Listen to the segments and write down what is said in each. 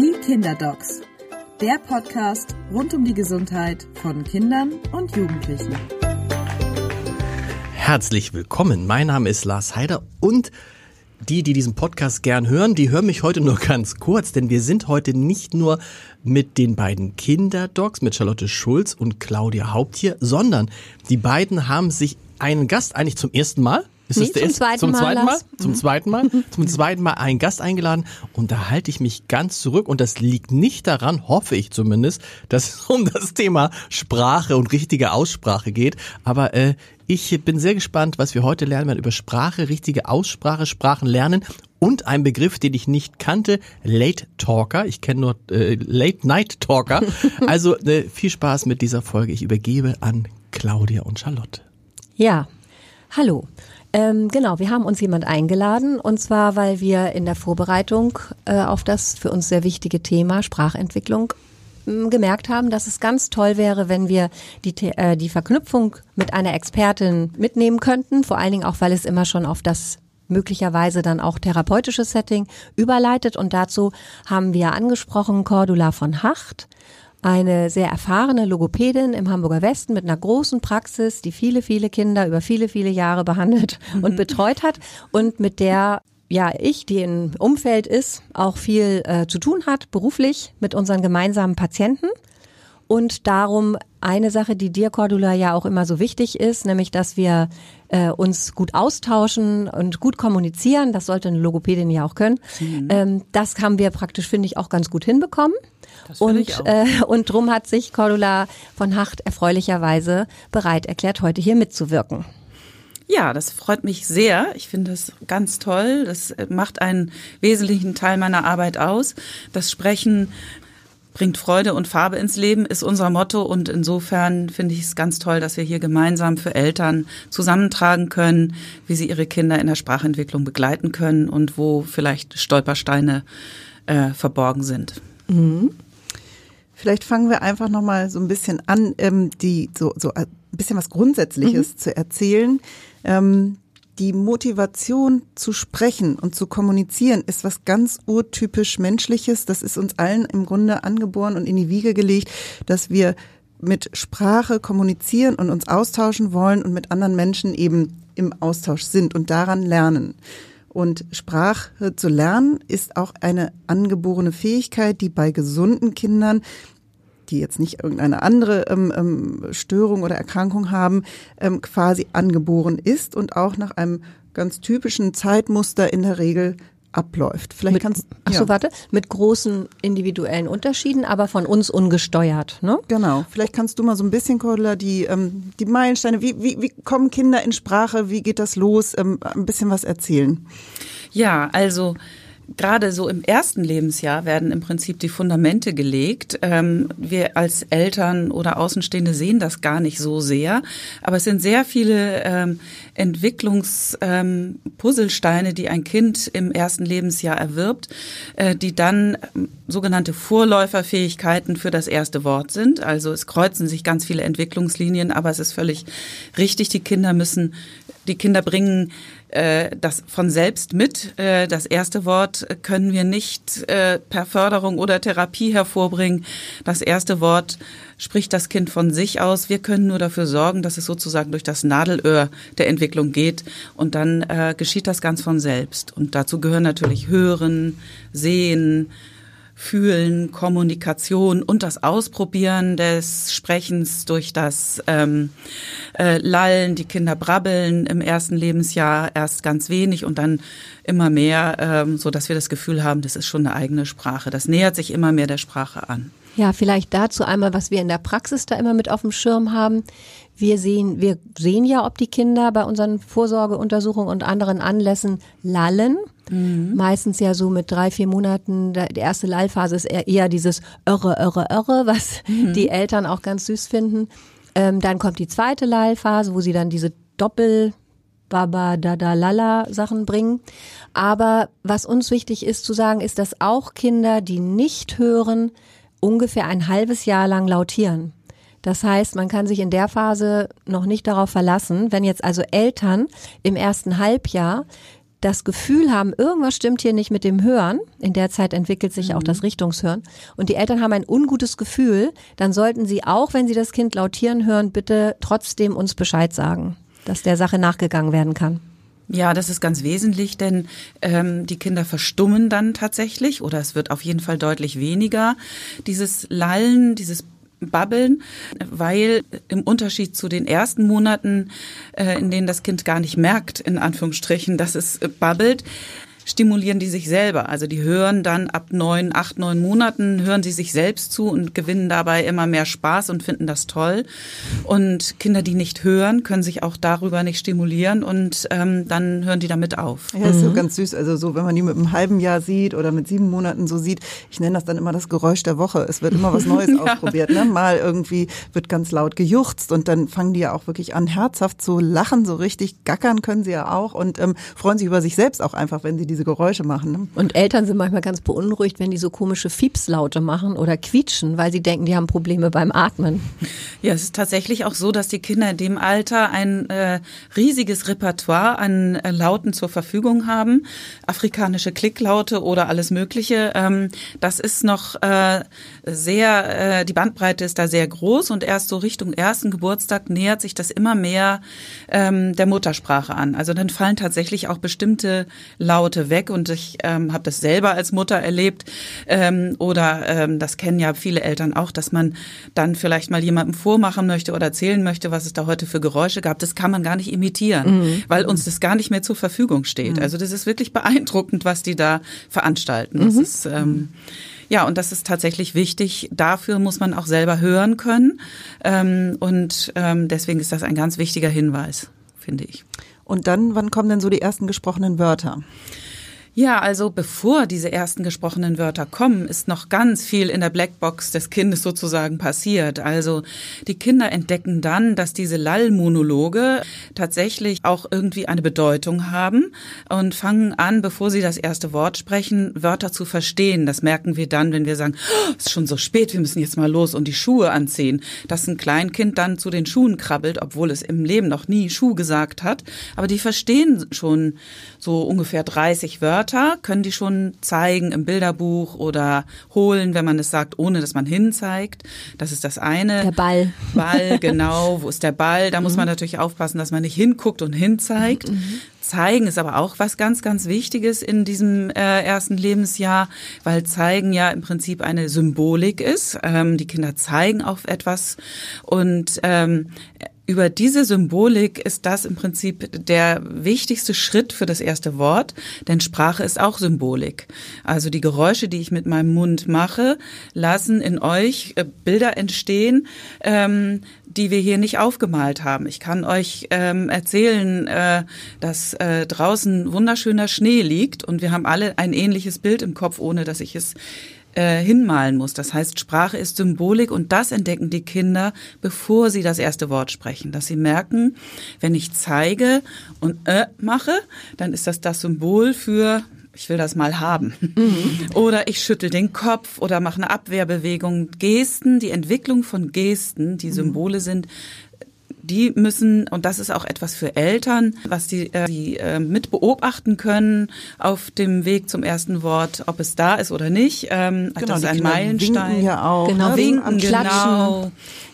Die Kinderdocs, der Podcast rund um die Gesundheit von Kindern und Jugendlichen. Herzlich willkommen. Mein Name ist Lars Heider und die, die diesen Podcast gern hören, die hören mich heute nur ganz kurz, denn wir sind heute nicht nur mit den beiden Kinderdocs, mit Charlotte Schulz und Claudia Haupt hier, sondern die beiden haben sich einen Gast eigentlich zum ersten Mal ist nee, das der zum zweiten zum Mal, zweiten Mal? Lars. Zum zweiten Mal? Zum zweiten Mal einen Gast eingeladen und da halte ich mich ganz zurück und das liegt nicht daran, hoffe ich zumindest, dass es um das Thema Sprache und richtige Aussprache geht. Aber äh, ich bin sehr gespannt, was wir heute lernen werden über Sprache, richtige Aussprache, Sprachen lernen und ein Begriff, den ich nicht kannte, Late Talker. Ich kenne nur äh, Late Night Talker. Also äh, viel Spaß mit dieser Folge. Ich übergebe an Claudia und Charlotte. Ja, hallo. Ähm, genau, wir haben uns jemand eingeladen und zwar, weil wir in der Vorbereitung äh, auf das für uns sehr wichtige Thema Sprachentwicklung m, gemerkt haben, dass es ganz toll wäre, wenn wir die, äh, die Verknüpfung mit einer Expertin mitnehmen könnten, vor allen Dingen auch, weil es immer schon auf das möglicherweise dann auch therapeutische Setting überleitet. Und dazu haben wir angesprochen Cordula von Hacht, eine sehr erfahrene Logopädin im Hamburger Westen mit einer großen Praxis, die viele, viele Kinder über viele, viele Jahre behandelt und betreut hat und mit der ja, ich, die im Umfeld ist, auch viel äh, zu tun hat, beruflich mit unseren gemeinsamen Patienten. Und darum eine Sache, die dir, Cordula, ja auch immer so wichtig ist, nämlich, dass wir äh, uns gut austauschen und gut kommunizieren. Das sollte eine Logopädin ja auch können. Ähm, das haben wir praktisch, finde ich, auch ganz gut hinbekommen. Ich und, auch. äh, und drum hat sich Cordula von Hacht erfreulicherweise bereit erklärt, heute hier mitzuwirken. Ja, das freut mich sehr. Ich finde das ganz toll. Das macht einen wesentlichen Teil meiner Arbeit aus. Das Sprechen bringt Freude und Farbe ins Leben, ist unser Motto. Und insofern finde ich es ganz toll, dass wir hier gemeinsam für Eltern zusammentragen können, wie sie ihre Kinder in der Sprachentwicklung begleiten können und wo vielleicht Stolpersteine äh, verborgen sind. Vielleicht fangen wir einfach noch mal so ein bisschen an, ähm, die so so ein bisschen was Grundsätzliches zu erzählen. Ähm, die Motivation zu sprechen und zu kommunizieren ist was ganz urtypisch Menschliches. Das ist uns allen im Grunde angeboren und in die Wiege gelegt, dass wir mit Sprache kommunizieren und uns austauschen wollen und mit anderen Menschen eben im Austausch sind und daran lernen. Und Sprache zu lernen ist auch eine angeborene Fähigkeit, die bei gesunden Kindern die jetzt nicht irgendeine andere ähm, ähm, Störung oder Erkrankung haben, ähm, quasi angeboren ist und auch nach einem ganz typischen Zeitmuster in der Regel abläuft. Vielleicht Mit, kannst ach so, warte, mit großen individuellen Unterschieden, aber von uns ungesteuert, ne? Genau. Vielleicht kannst du mal so ein bisschen, Cordula, die, ähm, die Meilensteine, wie, wie, wie kommen Kinder in Sprache, wie geht das los, ähm, ein bisschen was erzählen. Ja, also gerade so im ersten Lebensjahr werden im Prinzip die Fundamente gelegt. Ähm, wir als Eltern oder Außenstehende sehen das gar nicht so sehr, aber es sind sehr viele ähm, Entwicklungspuzzlesteine, die ein Kind im ersten Lebensjahr erwirbt, äh, die dann ähm, sogenannte Vorläuferfähigkeiten für das erste Wort sind. Also es kreuzen sich ganz viele Entwicklungslinien, aber es ist völlig richtig, die Kinder müssen, die Kinder bringen äh, das von selbst mit. Äh, Das erste Wort können wir nicht äh, per Förderung oder Therapie hervorbringen. Das erste Wort spricht das Kind von sich aus. Wir können nur dafür sorgen, dass es sozusagen durch das Nadelöhr der Entwicklung geht und dann äh, geschieht das ganz von selbst. Und dazu gehören natürlich Hören, Sehen, Fühlen, Kommunikation und das Ausprobieren des Sprechens durch das ähm, äh, Lallen. Die Kinder brabbeln im ersten Lebensjahr erst ganz wenig und dann immer mehr, ähm, so dass wir das Gefühl haben, das ist schon eine eigene Sprache. Das nähert sich immer mehr der Sprache an. Ja, vielleicht dazu einmal, was wir in der Praxis da immer mit auf dem Schirm haben. Wir sehen, wir sehen ja, ob die Kinder bei unseren Vorsorgeuntersuchungen und anderen Anlässen lallen. Meistens ja so mit drei, vier Monaten. Die erste Lallphase ist eher, dieses Irre, Irre, Irre, was die Eltern auch ganz süß finden. Ähm, dann kommt die zweite Lallphase, wo sie dann diese Doppel Baba, Dada, Lala Sachen bringen. Aber was uns wichtig ist zu sagen, ist, dass auch Kinder, die nicht hören, ungefähr ein halbes Jahr lang lautieren. Das heißt, man kann sich in der Phase noch nicht darauf verlassen, wenn jetzt also Eltern im ersten Halbjahr das Gefühl haben, irgendwas stimmt hier nicht mit dem Hören, in der Zeit entwickelt sich auch das Richtungshören, und die Eltern haben ein ungutes Gefühl, dann sollten sie auch, wenn sie das Kind lautieren hören, bitte trotzdem uns Bescheid sagen, dass der Sache nachgegangen werden kann. Ja, das ist ganz wesentlich, denn ähm, die Kinder verstummen dann tatsächlich oder es wird auf jeden Fall deutlich weniger. Dieses Lallen, dieses Babbeln, weil im Unterschied zu den ersten Monaten, äh, in denen das Kind gar nicht merkt, in Anführungsstrichen, dass es äh, babbelt, stimulieren die sich selber. Also die hören dann ab neun, acht, neun Monaten, hören sie sich selbst zu und gewinnen dabei immer mehr Spaß und finden das toll. Und Kinder, die nicht hören, können sich auch darüber nicht stimulieren und ähm, dann hören die damit auf. Ja, ist so ganz süß. Also so, wenn man die mit einem halben Jahr sieht oder mit sieben Monaten so sieht, ich nenne das dann immer das Geräusch der Woche. Es wird immer was Neues ja. ausprobiert. Ne? Mal irgendwie wird ganz laut gejuchzt und dann fangen die ja auch wirklich an, herzhaft zu lachen, so richtig gackern können sie ja auch und ähm, freuen sich über sich selbst auch einfach, wenn sie diese Geräusche machen. Ne? Und Eltern sind manchmal ganz beunruhigt, wenn die so komische Fiepslaute machen oder quietschen, weil sie denken, die haben Probleme beim Atmen. Ja, es ist tatsächlich auch so, dass die Kinder in dem Alter ein äh, riesiges Repertoire an äh, Lauten zur Verfügung haben. Afrikanische Klicklaute oder alles Mögliche. Ähm, das ist noch äh, sehr, äh, die Bandbreite ist da sehr groß und erst so Richtung ersten Geburtstag nähert sich das immer mehr ähm, der Muttersprache an. Also dann fallen tatsächlich auch bestimmte Laute weg und ich ähm, habe das selber als Mutter erlebt ähm, oder ähm, das kennen ja viele Eltern auch, dass man dann vielleicht mal jemandem vormachen möchte oder erzählen möchte, was es da heute für Geräusche gab. Das kann man gar nicht imitieren, mhm. weil uns das gar nicht mehr zur Verfügung steht. Mhm. Also das ist wirklich beeindruckend, was die da veranstalten. Das mhm. ist ähm, ja, und das ist tatsächlich wichtig. Dafür muss man auch selber hören können. Ähm, und ähm, deswegen ist das ein ganz wichtiger Hinweis, finde ich. Und dann, wann kommen denn so die ersten gesprochenen Wörter? Ja, also bevor diese ersten gesprochenen Wörter kommen, ist noch ganz viel in der Blackbox des Kindes sozusagen passiert. Also die Kinder entdecken dann, dass diese Lallmonologe tatsächlich auch irgendwie eine Bedeutung haben und fangen an, bevor sie das erste Wort sprechen, Wörter zu verstehen. Das merken wir dann, wenn wir sagen, oh, es ist schon so spät, wir müssen jetzt mal los und die Schuhe anziehen. Dass ein Kleinkind dann zu den Schuhen krabbelt, obwohl es im Leben noch nie Schuh gesagt hat. Aber die verstehen schon so ungefähr 30 Wörter Wörter können die schon zeigen im Bilderbuch oder holen, wenn man es sagt, ohne dass man hinzeigt. Das ist das eine. Der Ball. Ball, genau. Wo ist der Ball? Da muss man mhm. natürlich aufpassen, dass man nicht hinguckt und hinzeigt. Mhm. Zeigen ist aber auch was ganz, ganz Wichtiges in diesem äh, ersten Lebensjahr, weil Zeigen ja im Prinzip eine Symbolik ist. Ähm, die Kinder zeigen auf etwas und ähm, über diese Symbolik ist das im Prinzip der wichtigste Schritt für das erste Wort, denn Sprache ist auch Symbolik. Also die Geräusche, die ich mit meinem Mund mache, lassen in euch äh, Bilder entstehen, ähm, die wir hier nicht aufgemalt haben. Ich kann euch ähm, erzählen, äh, dass äh, draußen wunderschöner Schnee liegt und wir haben alle ein ähnliches Bild im Kopf, ohne dass ich es äh, hinmalen muss. Das heißt, Sprache ist Symbolik und das entdecken die Kinder, bevor sie das erste Wort sprechen. Dass sie merken, wenn ich zeige und äh mache, dann ist das das Symbol für ich will das mal haben. Mhm. Oder ich schüttel den Kopf oder mache eine Abwehrbewegung. Gesten, die Entwicklung von Gesten, die Symbole sind, die müssen, und das ist auch etwas für Eltern, was die, äh, die äh, mit beobachten können auf dem Weg zum ersten Wort, ob es da ist oder nicht. Ähm, genau, das ist ein Meilenstein. Winken ja auch. Genau, ne? winken, genau.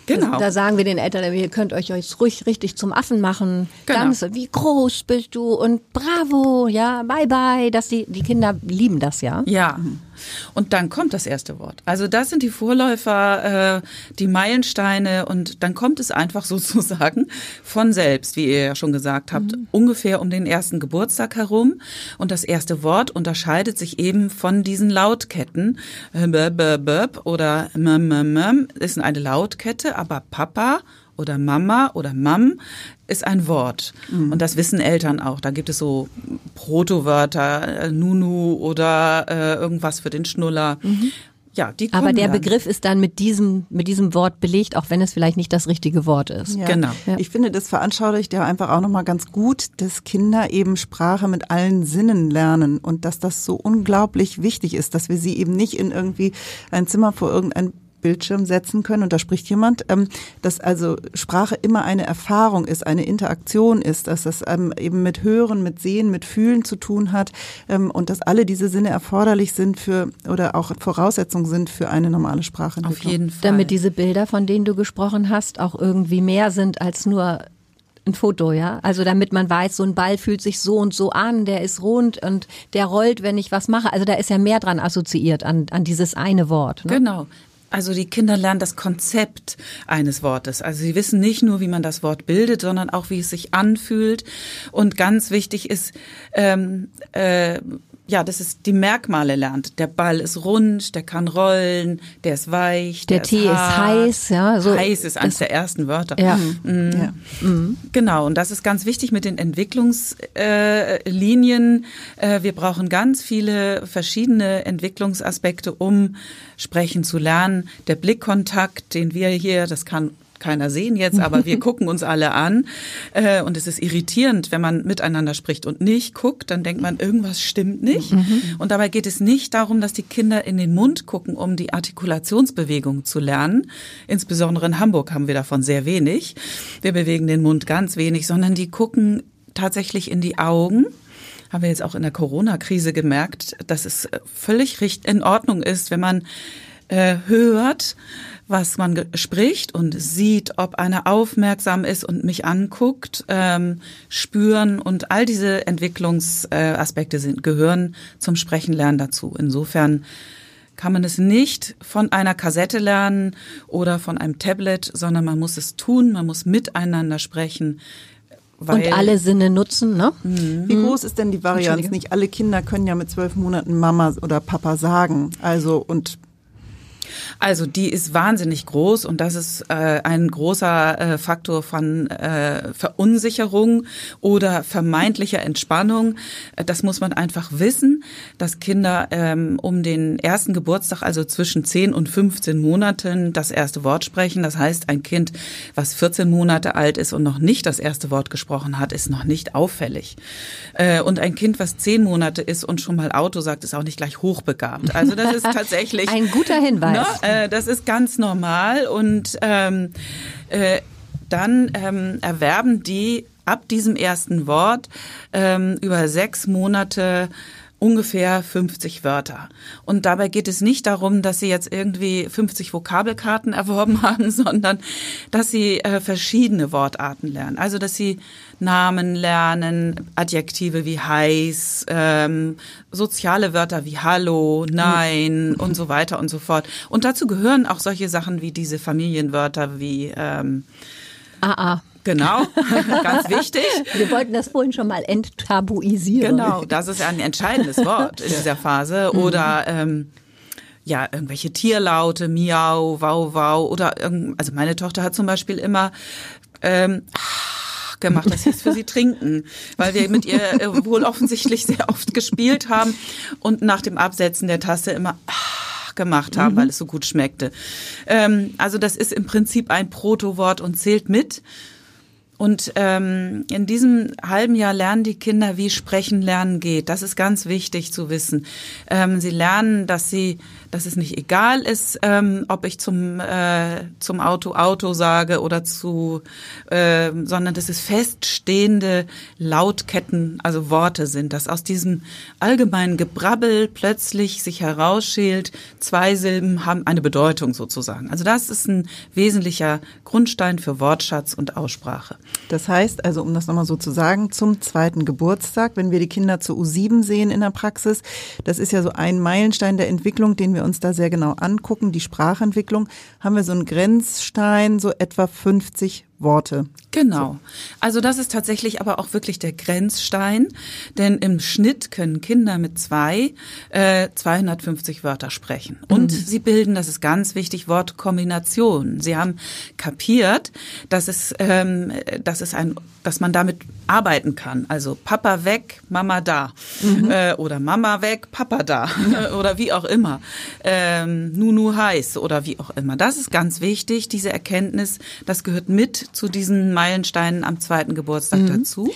Genau. Da sagen wir den Eltern, ihr könnt euch euch ruhig richtig zum Affen machen. Genau. Ganz, wie groß bist du und bravo, ja, bye bye. Dass die, die Kinder lieben das ja. Ja. Und dann kommt das erste Wort. Also das sind die Vorläufer, äh, die Meilensteine und dann kommt es einfach sozusagen von selbst, wie ihr ja schon gesagt habt, mhm. ungefähr um den ersten Geburtstag herum. Und das erste Wort unterscheidet sich eben von diesen Lautketten. Oder ist eine Lautkette, aber Papa oder Mama oder Mam ist ein Wort. Mhm. Und das wissen Eltern auch. Da gibt es so Protowörter, äh, Nunu oder äh, irgendwas für den Schnuller. Mhm. Ja, die Aber der dann. Begriff ist dann mit diesem, mit diesem Wort belegt, auch wenn es vielleicht nicht das richtige Wort ist. Ja. Genau. Ja. Ich finde, das veranschaulicht ja einfach auch nochmal ganz gut, dass Kinder eben Sprache mit allen Sinnen lernen und dass das so unglaublich wichtig ist, dass wir sie eben nicht in irgendwie ein Zimmer vor irgendein Bildschirm setzen können, und da spricht jemand, ähm, dass also Sprache immer eine Erfahrung ist, eine Interaktion ist, dass das ähm, eben mit Hören, mit Sehen, mit Fühlen zu tun hat ähm, und dass alle diese Sinne erforderlich sind für oder auch Voraussetzungen sind für eine normale Sprachentwicklung. Auf jeden Fall. Damit diese Bilder, von denen du gesprochen hast, auch irgendwie mehr sind als nur ein Foto, ja. Also damit man weiß, so ein Ball fühlt sich so und so an, der ist rund und der rollt, wenn ich was mache. Also da ist ja mehr dran assoziiert an, an dieses eine Wort. Ne? Genau. Also die Kinder lernen das Konzept eines Wortes. Also sie wissen nicht nur, wie man das Wort bildet, sondern auch, wie es sich anfühlt. Und ganz wichtig ist, ähm, äh, ja, das ist die Merkmale lernt. Der Ball ist rund, der kann rollen, der ist weich, der, der Tee ist, hart. heiß, ja. So heiß ist eines der ersten Wörter. Ja. Mhm. Ja. Genau, und das ist ganz wichtig mit den Entwicklungslinien. Äh, äh, wir brauchen ganz viele verschiedene Entwicklungsaspekte, um sprechen zu lernen. Der Blickkontakt, den wir hier, das kann keiner sehen jetzt, aber wir gucken uns alle an. Äh, und es ist irritierend, wenn man miteinander spricht und nicht guckt, dann denkt man, irgendwas stimmt nicht. Und dabei geht es nicht darum, dass die Kinder in den Mund gucken, um die Artikulationsbewegung zu lernen. Insbesondere in Hamburg haben wir davon sehr wenig. Wir bewegen den Mund ganz wenig, sondern die gucken tatsächlich in die Augen haben wir jetzt auch in der Corona-Krise gemerkt, dass es völlig in Ordnung ist, wenn man äh, hört, was man spricht und sieht, ob einer aufmerksam ist und mich anguckt, ähm, spüren und all diese Entwicklungsaspekte äh, sind, gehören zum Sprechenlernen dazu. Insofern kann man es nicht von einer Kassette lernen oder von einem Tablet, sondern man muss es tun, man muss miteinander sprechen. Weil und alle Sinne nutzen, ne? Wie groß ist denn die Varianz? Nicht alle Kinder können ja mit zwölf Monaten Mama oder Papa sagen. Also und Also die ist wahnsinnig groß und das ist äh, ein großer äh, Faktor von äh, Verunsicherung oder vermeintlicher Entspannung. Äh, Das muss man einfach wissen, dass Kinder ähm, um den ersten Geburtstag, also zwischen 10 und 15 Monaten, das erste Wort sprechen. Das heißt, ein Kind, was 14 Monate alt ist und noch nicht das erste Wort gesprochen hat, ist noch nicht auffällig. Äh, Und ein Kind, was 10 Monate ist und schon mal Auto sagt, ist auch nicht gleich hochbegabt. Also das ist tatsächlich Ein guter Hinweis. Ne? Äh, das ist ganz normal und ähm, äh, dann ähm, erwerben die ab diesem ersten Wort ähm, über sechs Monate ungefähr 50 Wörter. Und dabei geht es nicht darum, dass sie jetzt irgendwie 50 Vokabelkarten erworben haben, sondern dass sie äh, verschiedene Wortarten lernen. Also dass sie Namen lernen, Adjektive wie heiß, ähm, soziale Wörter wie Hallo, Nein und so weiter und so fort. Und dazu gehören auch solche Sachen wie diese Familienwörter wie ähm, Ah, ah. Genau, ganz wichtig. Wir wollten das vorhin schon mal enttabuisieren. Genau, das ist ein entscheidendes Wort in dieser Phase. Oder ähm, ja, irgendwelche Tierlaute, Miau, Wau, Wau. Oder irgend, also meine Tochter hat zum Beispiel immer ähm, gemacht. Das hieß für sie trinken, weil wir mit ihr äh, wohl offensichtlich sehr oft gespielt haben und nach dem Absetzen der Tasse immer gemacht haben, weil es so gut schmeckte. Ähm, also das ist im Prinzip ein Protowort und zählt mit. Und ähm, in diesem halben Jahr lernen die Kinder, wie Sprechen lernen geht. Das ist ganz wichtig zu wissen. Ähm, sie lernen, dass sie, dass es nicht egal ist, ähm, ob ich zum äh, zum Auto Auto sage oder zu, äh, sondern dass es feststehende Lautketten, also Worte sind, dass aus diesem allgemeinen Gebrabbel plötzlich sich herausschält, zwei Silben haben eine Bedeutung sozusagen. Also das ist ein wesentlicher Grundstein für Wortschatz und Aussprache. Das heißt, also um das nochmal so zu sagen, zum zweiten Geburtstag, wenn wir die Kinder zu U7 sehen in der Praxis, das ist ja so ein Meilenstein der Entwicklung, den wir uns da sehr genau angucken, die Sprachentwicklung, haben wir so einen Grenzstein, so etwa 50 Worte. Genau. Also das ist tatsächlich aber auch wirklich der Grenzstein, denn im Schnitt können Kinder mit zwei äh, 250 Wörter sprechen. Und sie bilden, das ist ganz wichtig, Wortkombinationen. Sie haben kapiert, dass es, ähm, dass es ein, dass man damit arbeiten kann. Also Papa weg, Mama da äh, oder Mama weg, Papa da oder wie auch immer. Ähm, Nunu heiß oder wie auch immer. Das ist ganz wichtig. Diese Erkenntnis, das gehört mit zu diesen Meilensteinen am zweiten Geburtstag dazu.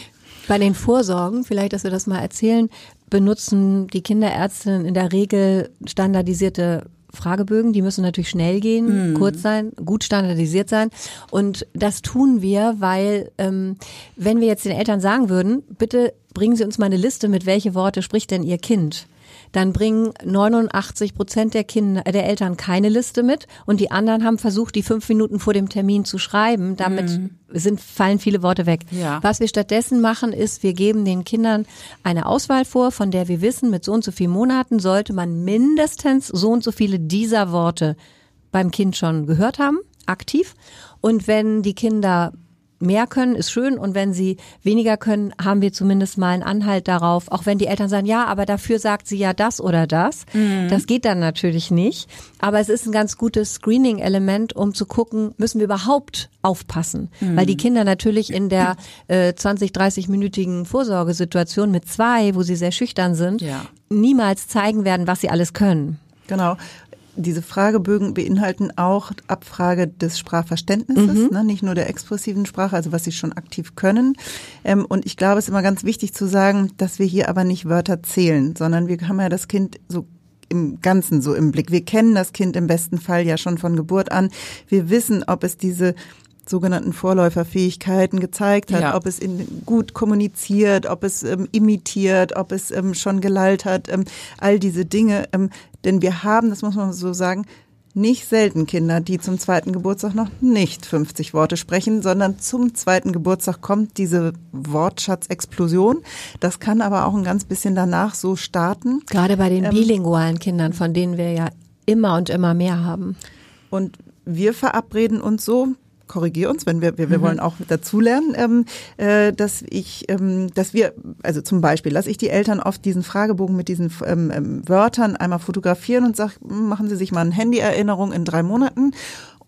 Bei den Vorsorgen, vielleicht, dass wir das mal erzählen, benutzen die Kinderärztinnen in der Regel standardisierte Fragebögen, die müssen natürlich schnell gehen, kurz sein, gut standardisiert sein. Und das tun wir, weil ähm, wenn wir jetzt den Eltern sagen würden, bitte bringen Sie uns mal eine Liste mit, welche Worte spricht denn Ihr Kind? Dann bringen 89 Prozent der Kinder, äh, der Eltern keine Liste mit und die anderen haben versucht, die fünf Minuten vor dem Termin zu schreiben. Damit sind, fallen viele Worte weg. Ja. Was wir stattdessen machen, ist, wir geben den Kindern eine Auswahl vor, von der wir wissen, mit so und so vielen Monaten sollte man mindestens so und so viele dieser Worte beim Kind schon gehört haben, aktiv. Und wenn die Kinder mehr können, ist schön. Und wenn sie weniger können, haben wir zumindest mal einen Anhalt darauf. Auch wenn die Eltern sagen, ja, aber dafür sagt sie ja das oder das. Das geht dann natürlich nicht. Aber es ist ein ganz gutes Screening-Element, um zu gucken, müssen wir überhaupt aufpassen. Weil die Kinder natürlich in der äh, 20, 30-minütigen Vorsorgesituation mit zwei, wo sie sehr schüchtern sind, Ja. niemals zeigen werden, was sie alles können. Genau. Diese Fragebögen beinhalten auch Abfrage des Sprachverständnisses, ne, nicht nur der expressiven Sprache, also was sie schon aktiv können. Ähm, und ich glaube, es ist immer ganz wichtig zu sagen, dass wir hier aber nicht Wörter zählen, sondern wir haben ja das Kind so im Ganzen so im Blick. Wir kennen das Kind im besten Fall ja schon von Geburt an. Wir wissen, ob es diese sogenannten Vorläuferfähigkeiten gezeigt hat, Ja. ob es in, gut kommuniziert, ob es ähm, imitiert, ob es ähm, schon gelallt hat, ähm, all diese Dinge. Ähm, denn wir haben, das muss man so sagen, nicht selten Kinder, die zum zweiten Geburtstag noch nicht 50 Worte sprechen, sondern zum zweiten Geburtstag kommt diese Wortschatzexplosion. Das kann aber auch ein ganz bisschen danach so starten. Gerade bei den bilingualen Kindern, von denen wir ja immer und immer mehr haben. Und wir verabreden uns so, korrigier uns, wenn wir, wir, wir wollen auch dazulernen, ähm, äh, dass ich, ähm, dass wir, also zum Beispiel, lasse ich die Eltern oft diesen Fragebogen mit diesen ähm, ähm, Wörtern einmal fotografieren und sage, machen Sie sich mal eine Handyerinnerung in drei Monaten.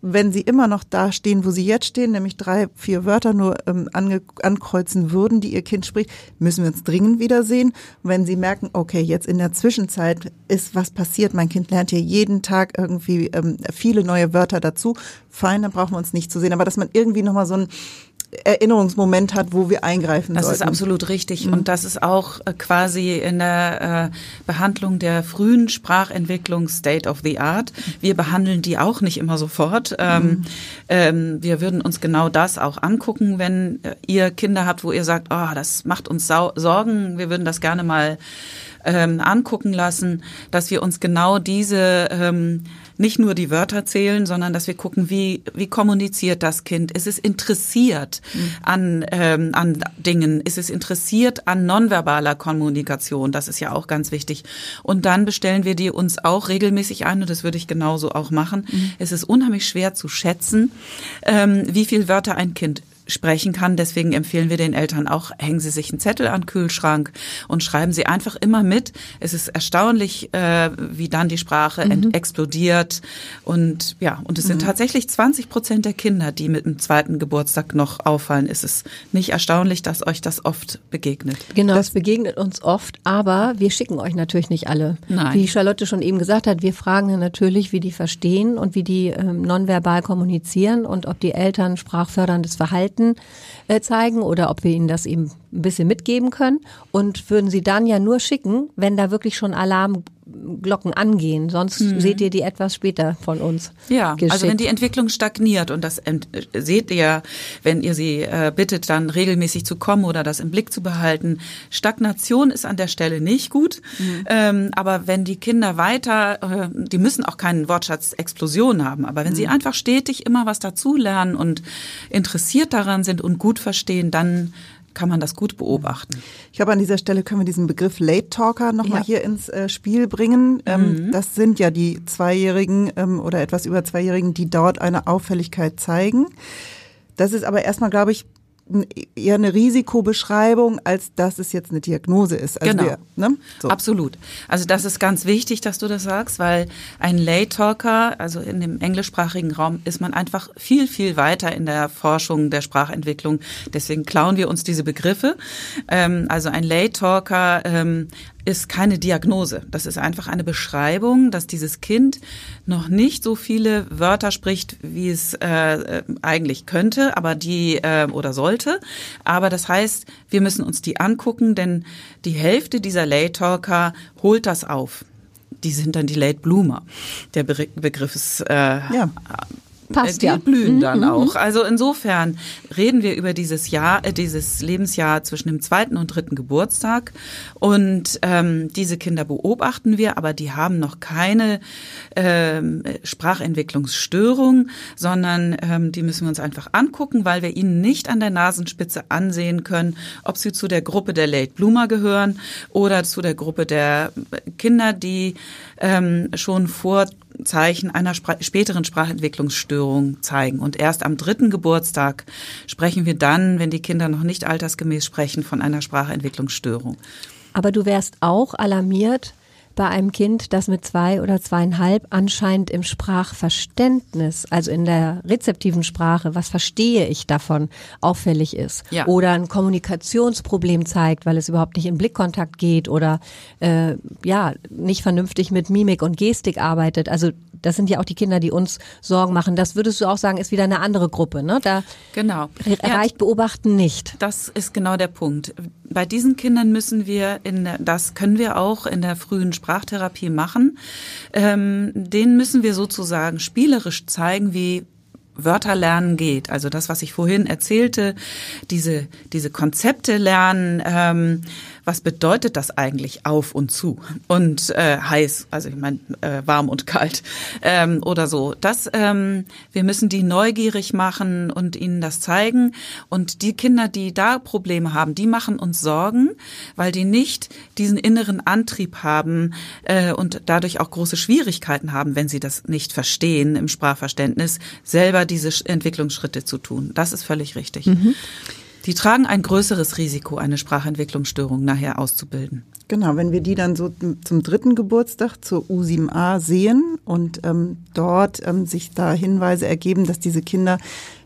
Wenn Sie immer noch da stehen, wo Sie jetzt stehen, nämlich drei, vier Wörter nur ähm, ange ankreuzen würden, die Ihr Kind spricht, müssen wir uns dringend wiedersehen. Wenn Sie merken, okay, jetzt in der Zwischenzeit ist was passiert, mein Kind lernt hier jeden Tag irgendwie ähm, viele neue Wörter dazu, fein, dann brauchen wir uns nicht zu sehen. Aber dass man irgendwie nochmal so ein Erinnerungsmoment hat, wo wir eingreifen Das sollten. ist absolut richtig. Und das ist auch äh, quasi in der äh, Behandlung der frühen Sprachentwicklung State of the Art. Wir behandeln die auch nicht immer sofort. Ähm, ähm, wir würden uns genau das auch angucken, wenn äh, ihr Kinder habt, wo ihr sagt, oh, das macht uns Sorgen, wir würden das gerne mal ähm, angucken lassen, dass wir uns genau diese ähm, nicht nur die Wörter zählen, sondern dass wir gucken, wie, wie kommuniziert das Kind? Ist es interessiert an, ähm, an Dingen? Ist es interessiert an nonverbaler Kommunikation? Das ist ja auch ganz wichtig. Und dann bestellen wir die uns auch regelmäßig ein und das würde ich genauso auch machen. Es ist unheimlich schwer zu schätzen, ähm, wie viel Wörter ein Kind sprechen kann. Deswegen empfehlen wir den Eltern auch, hängen Sie sich einen Zettel an den Kühlschrank und schreiben Sie einfach immer mit. Es ist erstaunlich, äh, wie dann die Sprache ent- explodiert. Und ja, und es sind tatsächlich 20 Prozent der Kinder, die mit dem zweiten Geburtstag noch auffallen. Es ist nicht erstaunlich, dass euch das oft begegnet. Genau, das begegnet uns oft, aber wir schicken euch natürlich nicht alle. Nein. Wie Charlotte schon eben gesagt hat, wir fragen natürlich, wie die verstehen und wie die ähm, nonverbal kommunizieren und ob die Eltern sprachförderndes Verhalten äh, zeigen oder ob wir ihnen das eben ein bisschen mitgeben können. Und würden sie dann ja nur schicken, wenn da wirklich schon Alarmglocken angehen. Sonst seht ihr die etwas später von uns. Ja, geschickt. also wenn die Entwicklung stagniert und das ent- äh, seht ihr, wenn ihr sie äh, bittet, dann regelmäßig zu kommen oder das im Blick zu behalten. Stagnation ist an der Stelle nicht gut, ähm, aber wenn die Kinder weiter, äh, die müssen auch keinen Wortschatzexplosion haben, aber wenn sie einfach stetig immer was dazulernen und interessiert daran sind und gut verstehen, dann kann man das gut beobachten. Ich glaube, an dieser Stelle können wir diesen Begriff Late Talker nochmal Ja. hier ins äh, Spiel bringen. Ähm, Das sind ja die Zweijährigen ähm, oder etwas über Zweijährigen, die dort eine Auffälligkeit zeigen. Das ist aber erstmal, glaube ich, eher eine Risikobeschreibung, als dass es jetzt eine Diagnose ist. Also Genau. Wir, ne? so. Absolut. Also das ist ganz wichtig, dass du das sagst, weil ein Lay Talker, also in dem englischsprachigen Raum, ist man einfach viel, viel weiter in der Forschung der Sprachentwicklung. Deswegen klauen wir uns diese Begriffe. Ähm, also ein Lay Talker ähm, ist keine Diagnose. Das ist einfach eine Beschreibung, dass dieses Kind noch nicht so viele Wörter spricht, wie es äh, eigentlich könnte, aber die äh, oder sollte. Aber das heißt, wir müssen uns die angucken, denn die Hälfte dieser Lay Talker holt das auf. die sind dann die Late Bloomer. Der Be Begriff ist äh, Ja. Passt die ja. blühen Mhm, dann mhm, auch. Also insofern reden wir über dieses Jahr, äh, dieses Lebensjahr zwischen dem zweiten und dritten Geburtstag. Und ähm, diese Kinder beobachten wir, aber die haben noch keine ähm, Sprachentwicklungsstörung, sondern ähm, die müssen wir uns einfach angucken, weil wir ihnen nicht an der Nasenspitze ansehen können, ob sie zu der Gruppe der Late Bloomer gehören oder zu der Gruppe der Kinder, die ähm, schon vor Zeichen einer Spra späteren Sprachentwicklungsstörung zeigen. Und erst am dritten Geburtstag sprechen wir dann, wenn die Kinder noch nicht altersgemäß sprechen, von einer Sprachentwicklungsstörung. Aber du wärst auch alarmiert bei einem Kind, das mit zwei oder zweieinhalb anscheinend im Sprachverständnis, also in der rezeptiven Sprache, was verstehe ich davon, auffällig ist. Ja. Oder ein Kommunikationsproblem zeigt, weil es überhaupt nicht in Blickkontakt geht oder äh, ja, nicht vernünftig mit Mimik und Gestik arbeitet. Also das sind ja auch die Kinder, die uns Sorgen machen. Das würdest du auch sagen, ist wieder eine andere Gruppe. Ne? Da Genau. re- Ja, reicht Beobachten nicht. Das ist genau der Punkt. Bei diesen Kindern müssen wir in das können wir auch in der frühen Sprachtherapie machen. Ähm, denen müssen wir sozusagen spielerisch zeigen, wie Wörter lernen geht. Also das, was ich vorhin erzählte, diese, diese Konzepte lernen, ähm, was bedeutet das eigentlich auf und zu und äh, heiß, also ich meine äh, warm und kalt ähm, oder so. Das, ähm, wir müssen die neugierig machen und ihnen das zeigen. Und die Kinder, die da Probleme haben, die machen uns Sorgen, weil die nicht diesen inneren Antrieb haben äh, und dadurch auch große Schwierigkeiten haben, wenn sie das nicht verstehen im Sprachverständnis, selber diese Sch- Entwicklungsschritte zu tun. Das ist völlig richtig. Die tragen ein größeres Risiko, eine Sprachentwicklungsstörung nachher auszubilden. Genau, wenn wir die dann so zum dritten Geburtstag zur U7a sehen und ähm, dort ähm, sich da Hinweise ergeben, dass diese Kinder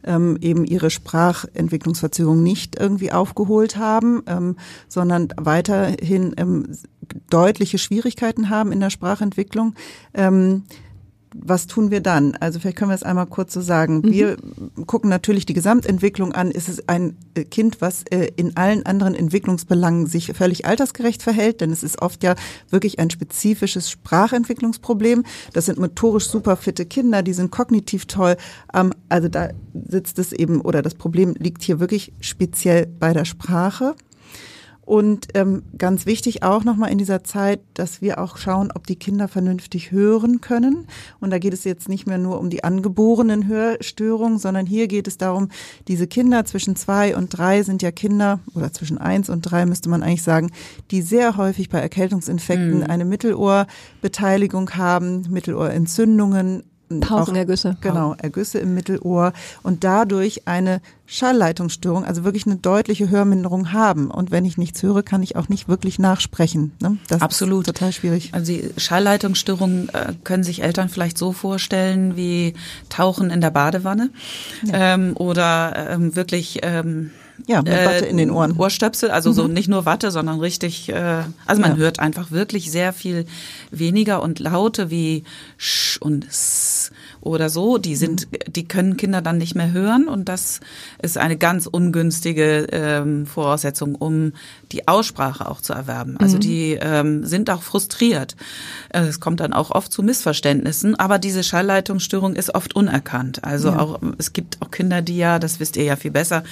ähm, eben ihre Sprachentwicklungsverzögerung nicht irgendwie aufgeholt haben, ähm, sondern weiterhin ähm, deutliche Schwierigkeiten haben in der Sprachentwicklung. Ähm, was tun wir dann? Also vielleicht können wir es einmal kurz so sagen. Wir gucken natürlich die Gesamtentwicklung an. Ist es ein äh, Kind, was äh, in allen anderen Entwicklungsbelangen sich völlig altersgerecht verhält? Denn es ist oft ja wirklich ein spezifisches Sprachentwicklungsproblem. Das sind motorisch super fitte Kinder, die sind kognitiv toll. Ähm, Also da sitzt es eben, oder das Problem liegt hier wirklich speziell bei der Sprache. Und ähm, ganz wichtig auch nochmal in dieser Zeit, dass wir auch schauen, ob die Kinder vernünftig hören können. Und da geht es jetzt nicht mehr nur um die angeborenen Hörstörungen, sondern hier geht es darum, diese Kinder zwischen zwei und drei sind ja Kinder, oder zwischen eins und drei müsste man eigentlich sagen, die sehr häufig bei Erkältungsinfekten eine Mittelohrbeteiligung haben, Mittelohrentzündungen. Pausenergüsse. Auch, genau, Ergüsse im Mittelohr und dadurch eine Schallleitungsstörung, also wirklich eine deutliche Hörminderung haben. Und wenn ich nichts höre, kann ich auch nicht wirklich nachsprechen. Ne? Das Absolut. ist total schwierig. Also die Schallleitungsstörungen äh, können sich Eltern vielleicht so vorstellen wie Tauchen in der Badewanne ähm, oder ähm, wirklich ähm, Ja, mit Watte in den Ohren. Ohrstöpsel, also so nicht nur Watte, sondern richtig, äh, also man Ja. hört einfach wirklich sehr viel weniger und Laute wie Sch und S oder so, die sind, die können Kinder dann nicht mehr hören und das ist eine ganz ungünstige ähm, Voraussetzung, um die Aussprache auch zu erwerben. Also die ähm, sind auch frustriert. Äh, Es kommt dann auch oft zu Missverständnissen, aber diese Schallleitungsstörung ist oft unerkannt. Also auch es gibt auch Kinder, die ja, das wisst ihr ja viel besser,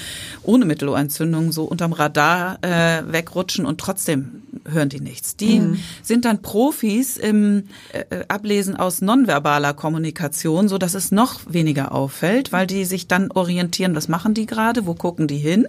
ohne Mittelohrentzündung so unterm Radar äh, wegrutschen und trotzdem hören die nichts. Die sind dann Profis im äh, Ablesen aus nonverbaler Kommunikation, so dass es noch weniger auffällt, weil die sich dann orientieren, was machen die gerade, wo gucken die hin,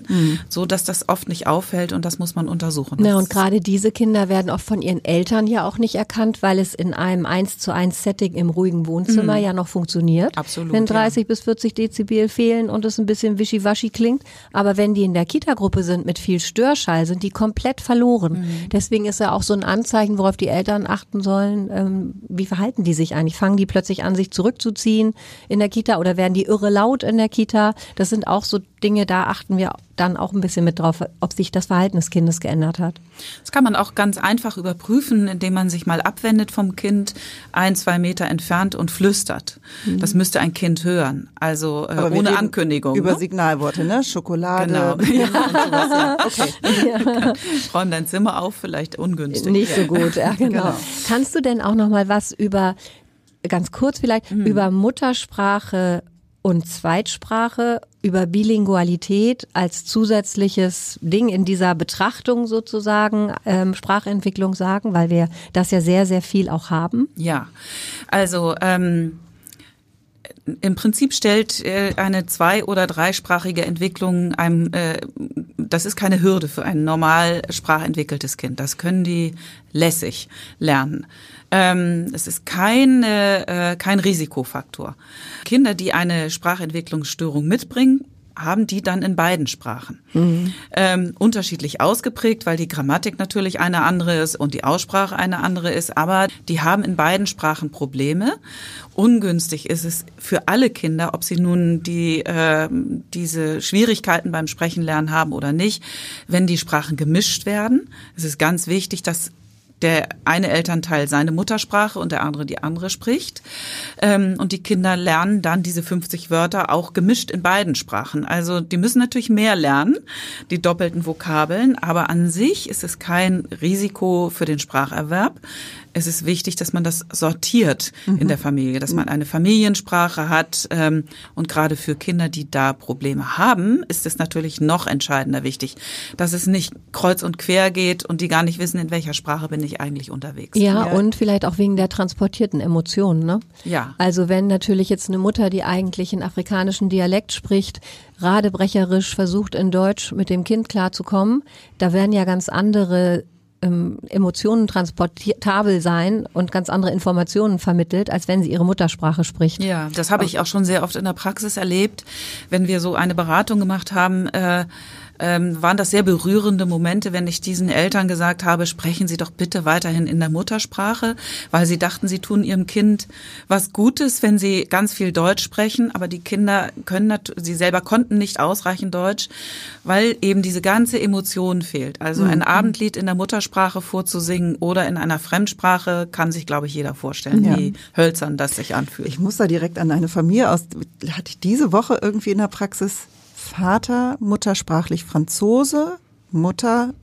so dass das oft nicht auffällt und das muss man untersuchen. Na, und gerade diese Kinder werden oft von ihren Eltern ja auch nicht erkannt, weil es in einem 1 zu 1 Setting im ruhigen Wohnzimmer ja noch funktioniert. Mhm. Absolut, Wenn ja. 30 bis 40 Dezibel fehlen und es ein bisschen wischiwaschi klingt. Aber wenn die in der Kita-Gruppe sind mit viel Störschall, sind die komplett verloren. Mhm. Deswegen ist ja auch so ein Anzeichen, worauf die Eltern achten sollen. Ähm, wie verhalten die sich eigentlich? Fangen die plötzlich an, sich zurückzuziehen in der Kita oder werden die irre laut in der Kita? Das sind auch so Dinge, da achten wir dann auch ein bisschen mit drauf, ob sich das Verhalten des Kindes geändert hat. Das kann man auch ganz einfach überprüfen, indem man sich mal abwendet vom Kind, ein, zwei Meter entfernt und flüstert. Mhm. Das müsste ein Kind hören, also äh, ohne Ankündigung. Über ne? Signalworte, ne? Schokolade. Genau. Ja. Sowas, ja. Okay. Ja. Räum dein Zimmer auf, vielleicht ungünstig. Nicht so gut, ja genau. genau. Kannst du denn auch noch mal was über ganz kurz vielleicht mhm. über Muttersprache und Zweitsprache über Bilingualität als zusätzliches Ding in dieser Betrachtung sozusagen ähm, Sprachentwicklung sagen, weil wir das ja sehr, sehr viel auch haben? Ja, also ähm, im Prinzip stellt äh, eine zwei- oder dreisprachige Entwicklung einem, äh, das ist keine Hürde für ein normal sprachentwickeltes Kind. Das können die lässig lernen. Ähm, es ist kein, äh, kein Risikofaktor. Kinder, die eine Sprachentwicklungsstörung mitbringen, haben die dann in beiden Sprachen. Mhm. Ähm, unterschiedlich ausgeprägt, weil die Grammatik natürlich eine andere ist und die Aussprache eine andere ist, aber die haben in beiden Sprachen Probleme. Ungünstig ist es für alle Kinder, ob sie nun die, äh, diese Schwierigkeiten beim Sprechen lernen haben oder nicht, wenn die Sprachen gemischt werden. Es ist ganz wichtig, dass der eine Elternteil seine Muttersprache und der andere die andere spricht. Ähm, und die Kinder lernen dann diese 50 Wörter auch gemischt in beiden Sprachen. Also die müssen natürlich mehr lernen, die doppelten Vokabeln, aber an sich ist es kein Risiko für den Spracherwerb es ist wichtig, dass man das sortiert mhm. in der Familie, dass man eine Familiensprache hat. Ähm, und gerade für Kinder, die da Probleme haben, ist es natürlich noch entscheidender wichtig, dass es nicht kreuz und quer geht und die gar nicht wissen, in welcher Sprache bin ich eigentlich unterwegs. Ja, ja. und vielleicht auch wegen der transportierten Emotionen. Ne? Ja. Also wenn natürlich jetzt eine Mutter, die eigentlich in afrikanischen Dialekt spricht, radebrecherisch versucht in Deutsch mit dem Kind klarzukommen, da werden ja ganz andere ähm, Emotionen transportabel sein und ganz andere Informationen vermittelt, als wenn sie ihre Muttersprache spricht. Ja, das habe ich auch schon sehr oft in der Praxis erlebt, wenn wir so eine Beratung gemacht haben. Äh, ähm, waren das sehr berührende Momente, wenn ich diesen Eltern gesagt habe, sprechen Sie doch bitte weiterhin in der Muttersprache, weil sie dachten, sie tun ihrem Kind was Gutes, wenn sie ganz viel Deutsch sprechen, aber die Kinder können, sie selber konnten nicht ausreichend Deutsch, weil eben diese ganze Emotion fehlt. Also ein mhm. Abendlied in der Muttersprache vorzusingen oder in einer Fremdsprache kann sich, glaube ich, jeder vorstellen, ja. wie hölzern das sich anfühlt. Ich muss da direkt an eine Familie aus, hatte ich diese Woche irgendwie in der Praxis Vater muttersprachlich Franzose, Mutter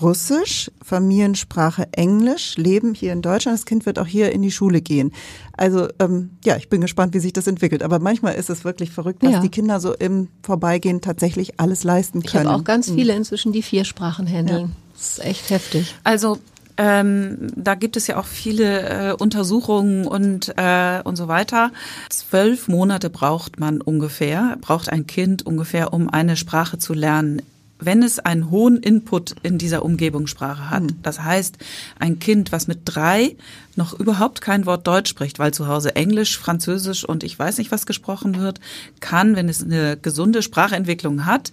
Russisch, Familiensprache Englisch, leben hier in Deutschland. Das Kind wird auch hier in die Schule gehen. Also ähm, ja, ich bin gespannt, wie sich das entwickelt. Aber manchmal ist es wirklich verrückt, dass ja. die Kinder so im Vorbeigehen tatsächlich alles leisten können. Ich habe auch ganz viele inzwischen, die vier Sprachen handeln. Ja. Das ist echt heftig. Also ähm, da gibt es ja auch viele äh, Untersuchungen und, äh, und so weiter. Zwölf Monate braucht man ungefähr, braucht ein Kind ungefähr, um eine Sprache zu lernen wenn es einen hohen Input in dieser Umgebungssprache hat. Mhm. Das heißt, ein Kind, was mit drei noch überhaupt kein Wort Deutsch spricht, weil zu Hause Englisch, Französisch und ich weiß nicht was gesprochen wird, kann, wenn es eine gesunde Sprachentwicklung hat,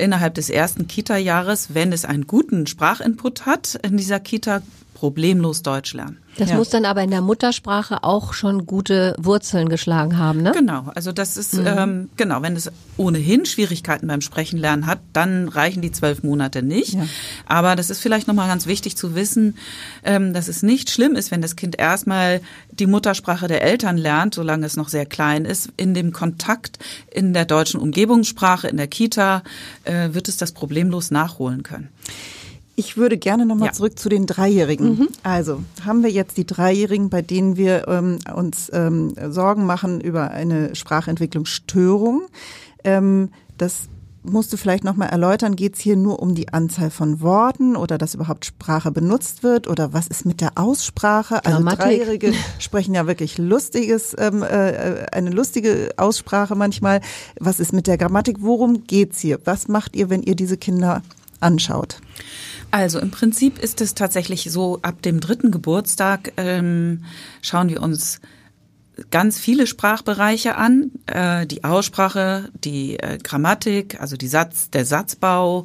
innerhalb des ersten Kita-Jahres, wenn es einen guten Sprachinput hat, in dieser Kita problemlos Deutsch lernen. Das ja. muss dann aber in der Muttersprache auch schon gute Wurzeln geschlagen haben, ne? Genau, also das ist, mhm. ähm, genau, wenn es ohnehin Schwierigkeiten beim Sprechen lernen hat, dann reichen die zwölf Monate nicht. Ja. Aber das ist vielleicht nochmal ganz wichtig zu wissen, ähm, dass es nicht schlimm ist, wenn das Kind erstmal die Muttersprache der Eltern lernt, solange es noch sehr klein ist. In dem Kontakt in der deutschen Umgebungssprache, in der Kita, äh, wird es das problemlos nachholen können. Ich würde gerne nochmal ja. zurück zu den Dreijährigen. Mhm. Also haben wir jetzt die Dreijährigen, bei denen wir ähm, uns ähm, Sorgen machen über eine Sprachentwicklungsstörung. Ähm, das musst du vielleicht nochmal erläutern, geht es hier nur um die Anzahl von Worten oder dass überhaupt Sprache benutzt wird oder was ist mit der Aussprache? Also Grammatik. Dreijährige sprechen ja wirklich lustiges, ähm, äh, eine lustige Aussprache manchmal. Was ist mit der Grammatik? Worum geht's hier? Was macht ihr, wenn ihr diese Kinder anschaut? Also im Prinzip ist es tatsächlich so, ab dem dritten Geburtstag ähm, schauen wir uns ganz viele Sprachbereiche an, äh, die Aussprache, die äh, Grammatik, also die Satz, der Satzbau,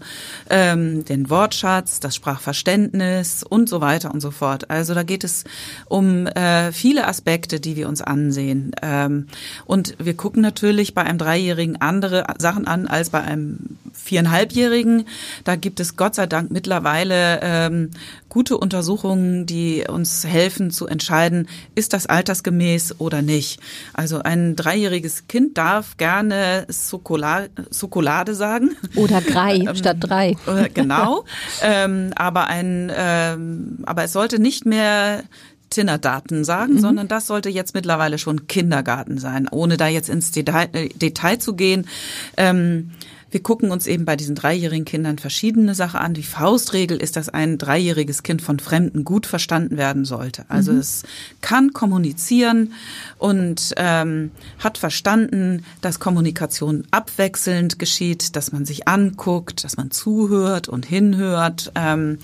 ähm, den Wortschatz, das Sprachverständnis und so weiter und so fort. Also da geht es um äh, viele Aspekte, die wir uns ansehen. Ähm, und wir gucken natürlich bei einem Dreijährigen andere Sachen an als bei einem viereinhalbjährigen. Da gibt es Gott sei Dank mittlerweile ähm, gute Untersuchungen, die uns helfen zu entscheiden, ist das altersgemäß oder nicht. Also ein dreijähriges Kind darf gerne Schokolade, Schokolade sagen. Oder drei ähm, statt drei. Genau. ähm, aber ein, ähm, aber es sollte nicht mehr Tinderdaten sagen, mhm. sondern das sollte jetzt mittlerweile schon Kindergarten sein, ohne da jetzt ins Detail, äh, Detail zu gehen. Ähm, wir gucken uns eben bei diesen dreijährigen Kindern verschiedene Sachen an. Die Faustregel ist, dass ein dreijähriges Kind von Fremden gut verstanden werden sollte. Also mhm. es kann kommunizieren und ähm, hat verstanden, dass Kommunikation abwechselnd geschieht, dass man sich anguckt, dass man zuhört und hinhört ähm,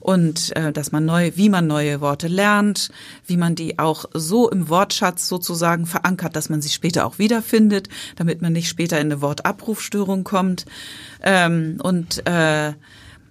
und äh, dass man neu, wie man neue Worte lernt, wie man die auch so im Wortschatz sozusagen verankert, dass man sie später auch wiederfindet, damit man nicht später in eine Wortabrufstörung kommt kommt. Ähm, und äh,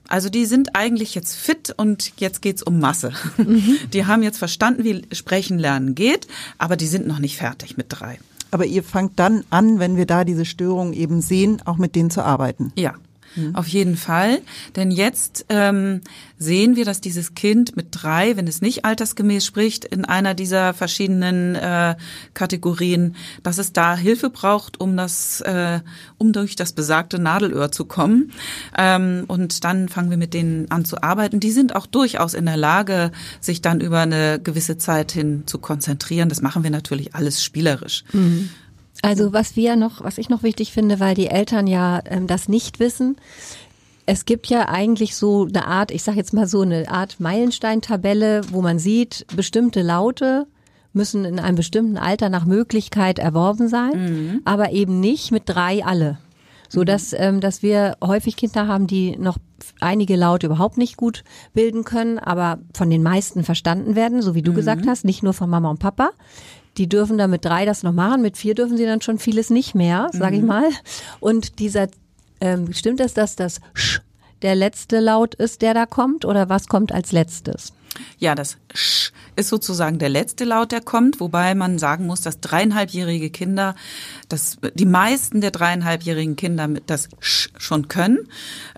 also die sind eigentlich jetzt fit und jetzt geht's um Masse. Mhm. Die haben jetzt verstanden, wie Sprechen lernen geht, aber die sind noch nicht fertig mit drei. Aber ihr fangt dann an, wenn wir da diese Störung eben sehen, auch mit denen zu arbeiten. Ja, Mhm. Auf jeden Fall. Denn jetzt ähm, sehen wir, dass dieses Kind mit drei, wenn es nicht altersgemäß spricht, in einer dieser verschiedenen äh, Kategorien, dass es da Hilfe braucht, um das, äh, um durch das besagte Nadelöhr zu kommen. Ähm, und dann fangen wir mit denen an zu arbeiten. Die sind auch durchaus in der Lage, sich dann über eine gewisse Zeit hin zu konzentrieren. Das machen wir natürlich alles spielerisch. Mhm. Also was wir noch, was ich noch wichtig finde, weil die Eltern ja ähm, das nicht wissen. Es gibt ja eigentlich so eine Art, ich sage jetzt mal so eine Art Meilensteintabelle, wo man sieht, bestimmte Laute müssen in einem bestimmten Alter nach Möglichkeit erworben sein, mhm. aber eben nicht mit drei alle. So dass, mhm. ähm, dass wir häufig Kinder haben, die noch einige Laute überhaupt nicht gut bilden können, aber von den meisten verstanden werden, so wie du mhm. gesagt hast, nicht nur von Mama und Papa. Die dürfen da mit drei das noch machen, mit vier dürfen sie dann schon vieles nicht mehr, sage mhm. ich mal. Und dieser, ähm, stimmt es, dass das Sch der letzte Laut ist, der da kommt, oder was kommt als letztes? Ja, das Sch ist sozusagen der letzte Laut, der kommt, wobei man sagen muss, dass dreieinhalbjährige Kinder, dass die meisten der dreieinhalbjährigen Kinder das Sch schon können,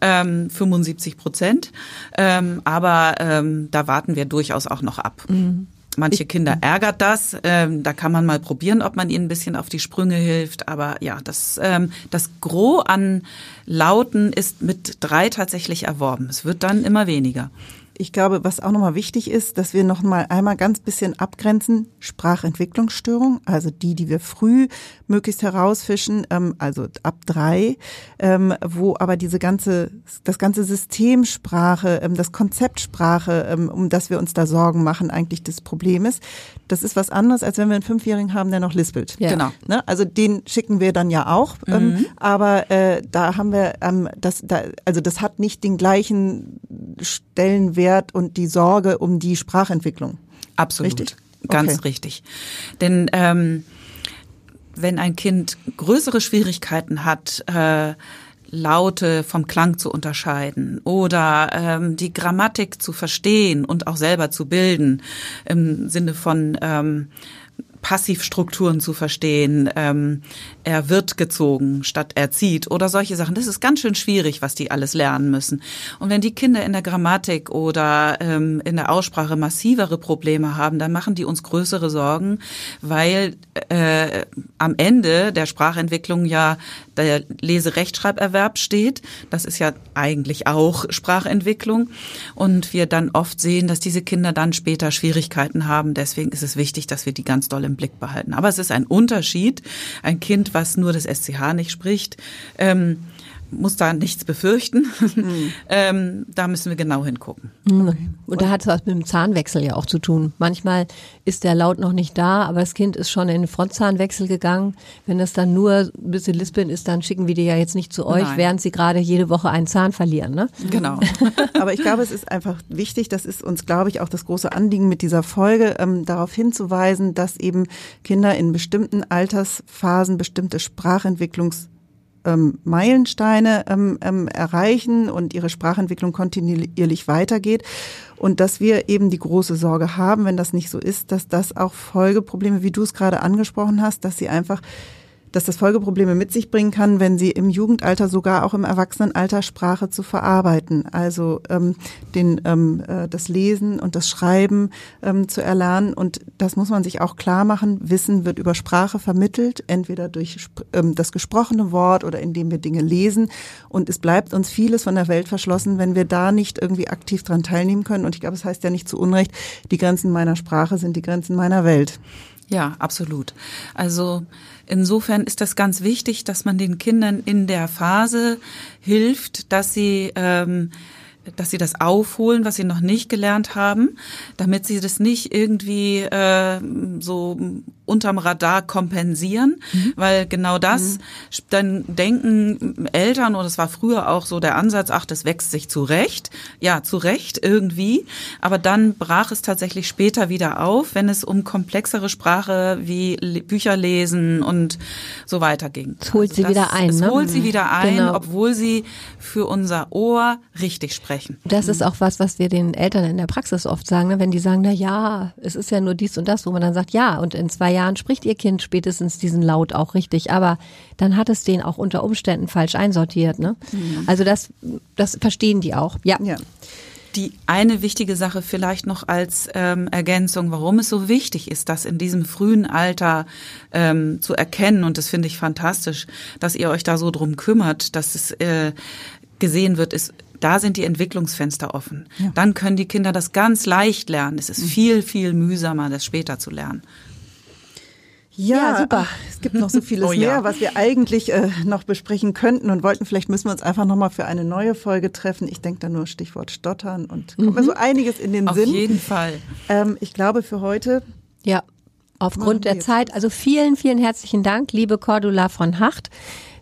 ähm, 75 Prozent, ähm, aber ähm, da warten wir durchaus auch noch ab. Mhm. Manche Kinder ärgert das. Ähm, da kann man mal probieren, ob man ihnen ein bisschen auf die Sprünge hilft. Aber ja, das, ähm, das Gros an Lauten ist mit drei tatsächlich erworben. Es wird dann immer weniger ich glaube, was auch nochmal wichtig ist, dass wir noch mal einmal ganz bisschen abgrenzen, Sprachentwicklungsstörung, also die, die wir früh möglichst herausfischen, ähm, also ab drei, ähm, wo aber diese ganze, das ganze System Sprache, ähm, das Konzept Sprache, ähm, um das wir uns da Sorgen machen, eigentlich das Problem ist. Das ist was anderes, als wenn wir einen Fünfjährigen haben, der noch lispelt. Ja. Genau. Ne? Also den schicken wir dann ja auch, ähm, mhm. aber äh, da haben wir, ähm, das, da, also das hat nicht den gleichen Stellenwert Wert und die Sorge um die Sprachentwicklung. Absolut. Richtig? Ganz okay. richtig. Denn ähm, wenn ein Kind größere Schwierigkeiten hat, äh, Laute vom Klang zu unterscheiden oder ähm, die Grammatik zu verstehen und auch selber zu bilden im Sinne von ähm, Passivstrukturen zu verstehen. Ähm, er wird gezogen statt er zieht oder solche Sachen. Das ist ganz schön schwierig, was die alles lernen müssen. Und wenn die Kinder in der Grammatik oder ähm, in der Aussprache massivere Probleme haben, dann machen die uns größere Sorgen, weil äh, am Ende der Sprachentwicklung ja der Leserechtschreiberwerb steht. Das ist ja eigentlich auch Sprachentwicklung. Und wir dann oft sehen, dass diese Kinder dann später Schwierigkeiten haben. Deswegen ist es wichtig, dass wir die ganz doll im Blick behalten. Aber es ist ein Unterschied. Ein Kind, was nur das SCH nicht spricht, ähm, muss da nichts befürchten. Mhm. ähm, da müssen wir genau hingucken. Mhm. Und da hat es was mit dem Zahnwechsel ja auch zu tun. Manchmal ist der Laut noch nicht da, aber das Kind ist schon in den Frontzahnwechsel gegangen. Wenn das dann nur ein bisschen lispeln ist, dann schicken wir die ja jetzt nicht zu euch, Nein. während sie gerade jede Woche einen Zahn verlieren. Ne? Genau. aber ich glaube, es ist einfach wichtig, das ist uns, glaube ich, auch das große Anliegen mit dieser Folge, ähm, darauf hinzuweisen, dass eben Kinder in bestimmten Altersphasen bestimmte Sprachentwicklungs ähm, Meilensteine ähm, ähm, erreichen und ihre Sprachentwicklung kontinuierlich weitergeht. Und dass wir eben die große Sorge haben, wenn das nicht so ist, dass das auch Folgeprobleme, wie du es gerade angesprochen hast, dass sie einfach dass das Folgeprobleme mit sich bringen kann, wenn sie im Jugendalter, sogar auch im Erwachsenenalter Sprache zu verarbeiten. Also ähm, den, ähm, äh, das Lesen und das Schreiben ähm, zu erlernen. Und das muss man sich auch klar machen. Wissen wird über Sprache vermittelt, entweder durch ähm, das gesprochene Wort oder indem wir Dinge lesen. Und es bleibt uns vieles von der Welt verschlossen, wenn wir da nicht irgendwie aktiv dran teilnehmen können. Und ich glaube, es heißt ja nicht zu Unrecht, die Grenzen meiner Sprache sind die Grenzen meiner Welt. Ja, absolut. Also insofern ist das ganz wichtig, dass man den Kindern in der Phase hilft, dass sie ähm, dass sie das aufholen, was sie noch nicht gelernt haben, damit sie das nicht irgendwie äh, so unterm Radar kompensieren, mhm. weil genau das, mhm. dann denken Eltern, und es war früher auch so der Ansatz, ach, das wächst sich zurecht, ja, zurecht irgendwie, aber dann brach es tatsächlich später wieder auf, wenn es um komplexere Sprache wie Bücher lesen und so weiter ging. Es holt also sie wieder ein. Es ne? holt sie wieder ein, genau. obwohl sie für unser Ohr richtig sprechen. Das ist auch was, was wir den Eltern in der Praxis oft sagen, ne? wenn die sagen, na ja, es ist ja nur dies und das, wo man dann sagt, ja, und in zwei Jahren spricht ihr Kind spätestens diesen Laut auch richtig, aber dann hat es den auch unter Umständen falsch einsortiert. Ne? Mhm. Also das, das verstehen die auch. Ja. ja. Die eine wichtige Sache vielleicht noch als ähm, Ergänzung, warum es so wichtig ist, das in diesem frühen Alter ähm, zu erkennen, und das finde ich fantastisch, dass ihr euch da so drum kümmert, dass es äh, gesehen wird, ist, da sind die Entwicklungsfenster offen. Ja. Dann können die Kinder das ganz leicht lernen. Es ist mhm. viel, viel mühsamer, das später zu lernen. Ja, ja, super. Es gibt noch so vieles oh, ja. mehr, was wir eigentlich äh, noch besprechen könnten und wollten. Vielleicht müssen wir uns einfach nochmal für eine neue Folge treffen. Ich denke da nur Stichwort Stottern und kommt mhm. mir so einiges in den Auf Sinn. Auf jeden Fall. Ähm, ich glaube für heute. Ja, aufgrund der Zeit. Also vielen, vielen herzlichen Dank, liebe Cordula von Hacht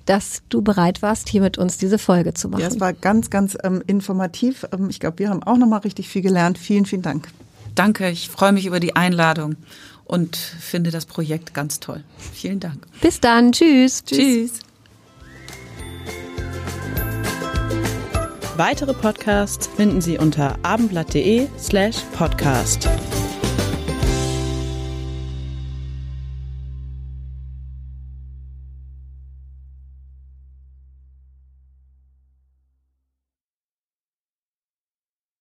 dass du bereit warst, hier mit uns diese Folge zu machen. Ja, es war ganz, ganz ähm, informativ. Ähm, ich glaube, wir haben auch nochmal richtig viel gelernt. Vielen, vielen Dank. Danke, ich freue mich über die Einladung und finde das Projekt ganz toll. Vielen Dank. Bis dann. Tschüss. Tschüss. Tschüss. Weitere Podcasts finden Sie unter abendblatt.de slash podcast.